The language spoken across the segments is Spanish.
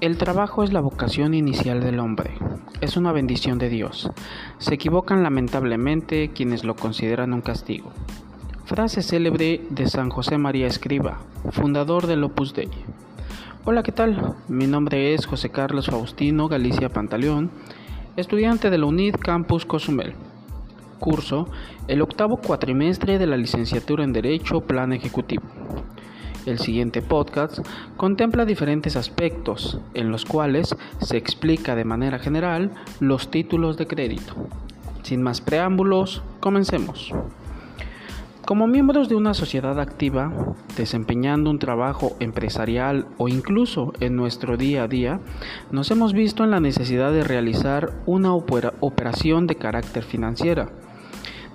El trabajo es la vocación inicial del hombre, es una bendición de Dios. Se equivocan lamentablemente quienes lo consideran un castigo. Frase célebre de San José María Escriba, fundador del Opus Dei. Hola, ¿qué tal? Mi nombre es José Carlos Faustino Galicia Pantaleón, estudiante de la UNID Campus Cozumel. Curso el octavo cuatrimestre de la licenciatura en Derecho Plan Ejecutivo. El siguiente podcast contempla diferentes aspectos en los cuales se explica de manera general los títulos de crédito. Sin más preámbulos, comencemos. Como miembros de una sociedad activa, desempeñando un trabajo empresarial o incluso en nuestro día a día, nos hemos visto en la necesidad de realizar una operación de carácter financiera.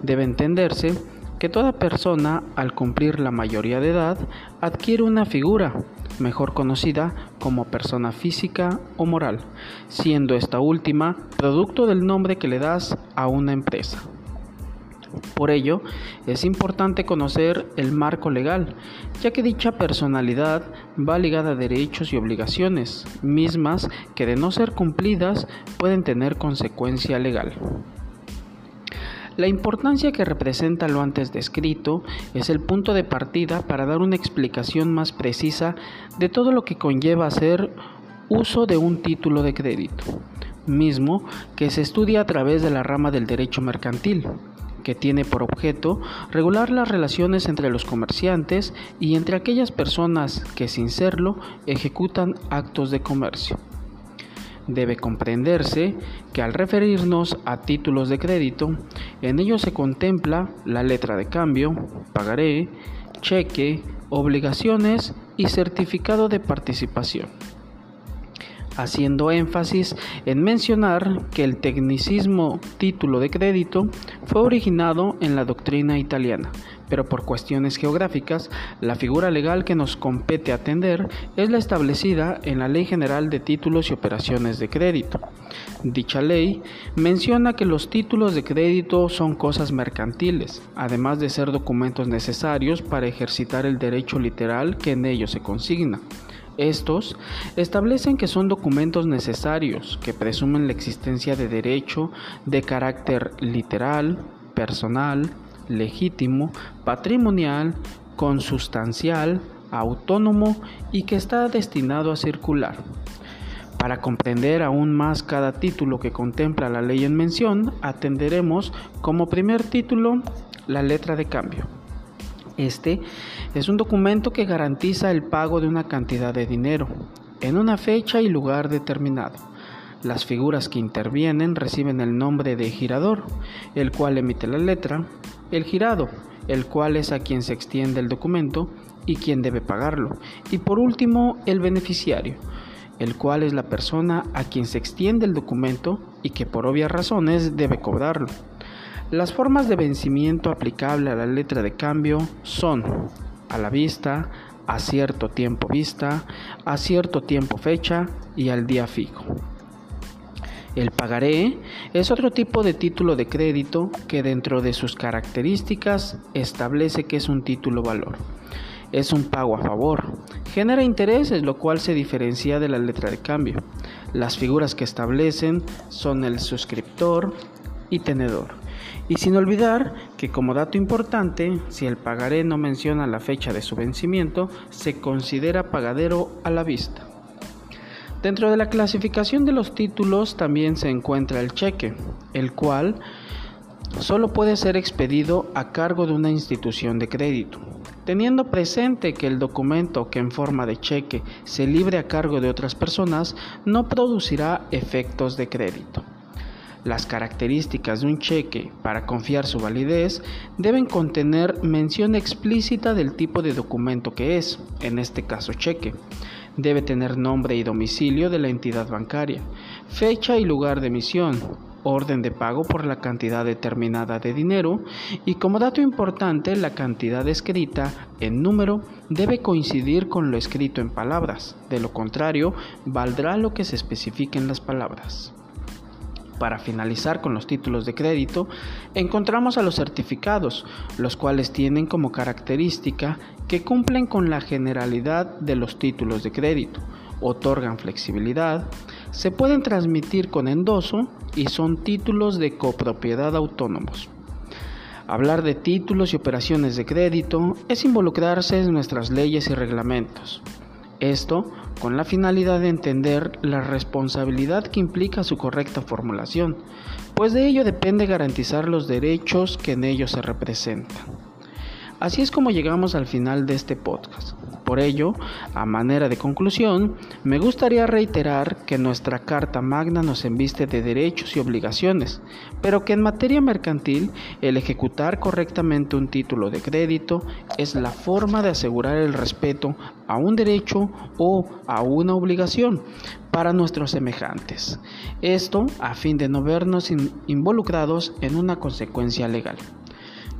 Debe entenderse que toda persona, al cumplir la mayoría de edad, adquiere una figura, mejor conocida como persona física o moral, siendo esta última producto del nombre que le das a una empresa. Por ello, es importante conocer el marco legal, ya que dicha personalidad va ligada a derechos y obligaciones, mismas que de no ser cumplidas pueden tener consecuencia legal. La importancia que representa lo antes descrito es el punto de partida para dar una explicación más precisa de todo lo que conlleva hacer uso de un título de crédito, mismo que se estudia a través de la rama del derecho mercantil, que tiene por objeto regular las relaciones entre los comerciantes y entre aquellas personas que sin serlo ejecutan actos de comercio debe comprenderse que al referirnos a títulos de crédito, en ellos se contempla la letra de cambio, pagaré, cheque, obligaciones y certificado de participación. Haciendo énfasis en mencionar que el tecnicismo título de crédito fue originado en la doctrina italiana, pero por cuestiones geográficas, la figura legal que nos compete atender es la establecida en la Ley General de Títulos y Operaciones de Crédito. Dicha ley menciona que los títulos de crédito son cosas mercantiles, además de ser documentos necesarios para ejercitar el derecho literal que en ellos se consigna. Estos establecen que son documentos necesarios que presumen la existencia de derecho de carácter literal, personal, legítimo, patrimonial, consustancial, autónomo y que está destinado a circular. Para comprender aún más cada título que contempla la ley en mención, atenderemos como primer título la letra de cambio. Este es un documento que garantiza el pago de una cantidad de dinero en una fecha y lugar determinado. Las figuras que intervienen reciben el nombre de girador, el cual emite la letra, el girado, el cual es a quien se extiende el documento y quien debe pagarlo, y por último el beneficiario, el cual es la persona a quien se extiende el documento y que por obvias razones debe cobrarlo. Las formas de vencimiento aplicable a la letra de cambio son a la vista, a cierto tiempo vista, a cierto tiempo fecha y al día fijo. El pagaré es otro tipo de título de crédito que dentro de sus características establece que es un título valor. Es un pago a favor. Genera intereses, lo cual se diferencia de la letra de cambio. Las figuras que establecen son el suscriptor y tenedor. Y sin olvidar que como dato importante, si el pagaré no menciona la fecha de su vencimiento, se considera pagadero a la vista. Dentro de la clasificación de los títulos también se encuentra el cheque, el cual solo puede ser expedido a cargo de una institución de crédito. Teniendo presente que el documento que en forma de cheque se libre a cargo de otras personas no producirá efectos de crédito. Las características de un cheque para confiar su validez deben contener mención explícita del tipo de documento que es, en este caso cheque. Debe tener nombre y domicilio de la entidad bancaria, fecha y lugar de emisión, orden de pago por la cantidad determinada de dinero y como dato importante la cantidad escrita en número debe coincidir con lo escrito en palabras, de lo contrario valdrá lo que se especifique en las palabras. Para finalizar con los títulos de crédito, encontramos a los certificados, los cuales tienen como característica que cumplen con la generalidad de los títulos de crédito, otorgan flexibilidad, se pueden transmitir con endoso y son títulos de copropiedad autónomos. Hablar de títulos y operaciones de crédito es involucrarse en nuestras leyes y reglamentos. Esto con la finalidad de entender la responsabilidad que implica su correcta formulación, pues de ello depende garantizar los derechos que en ellos se representan. Así es como llegamos al final de este podcast. Por ello, a manera de conclusión, me gustaría reiterar que nuestra Carta Magna nos enviste de derechos y obligaciones, pero que en materia mercantil el ejecutar correctamente un título de crédito es la forma de asegurar el respeto a un derecho o a una obligación para nuestros semejantes. Esto a fin de no vernos involucrados en una consecuencia legal.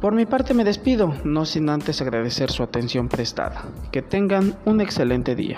Por mi parte me despido, no sin antes agradecer su atención prestada. Que tengan un excelente día.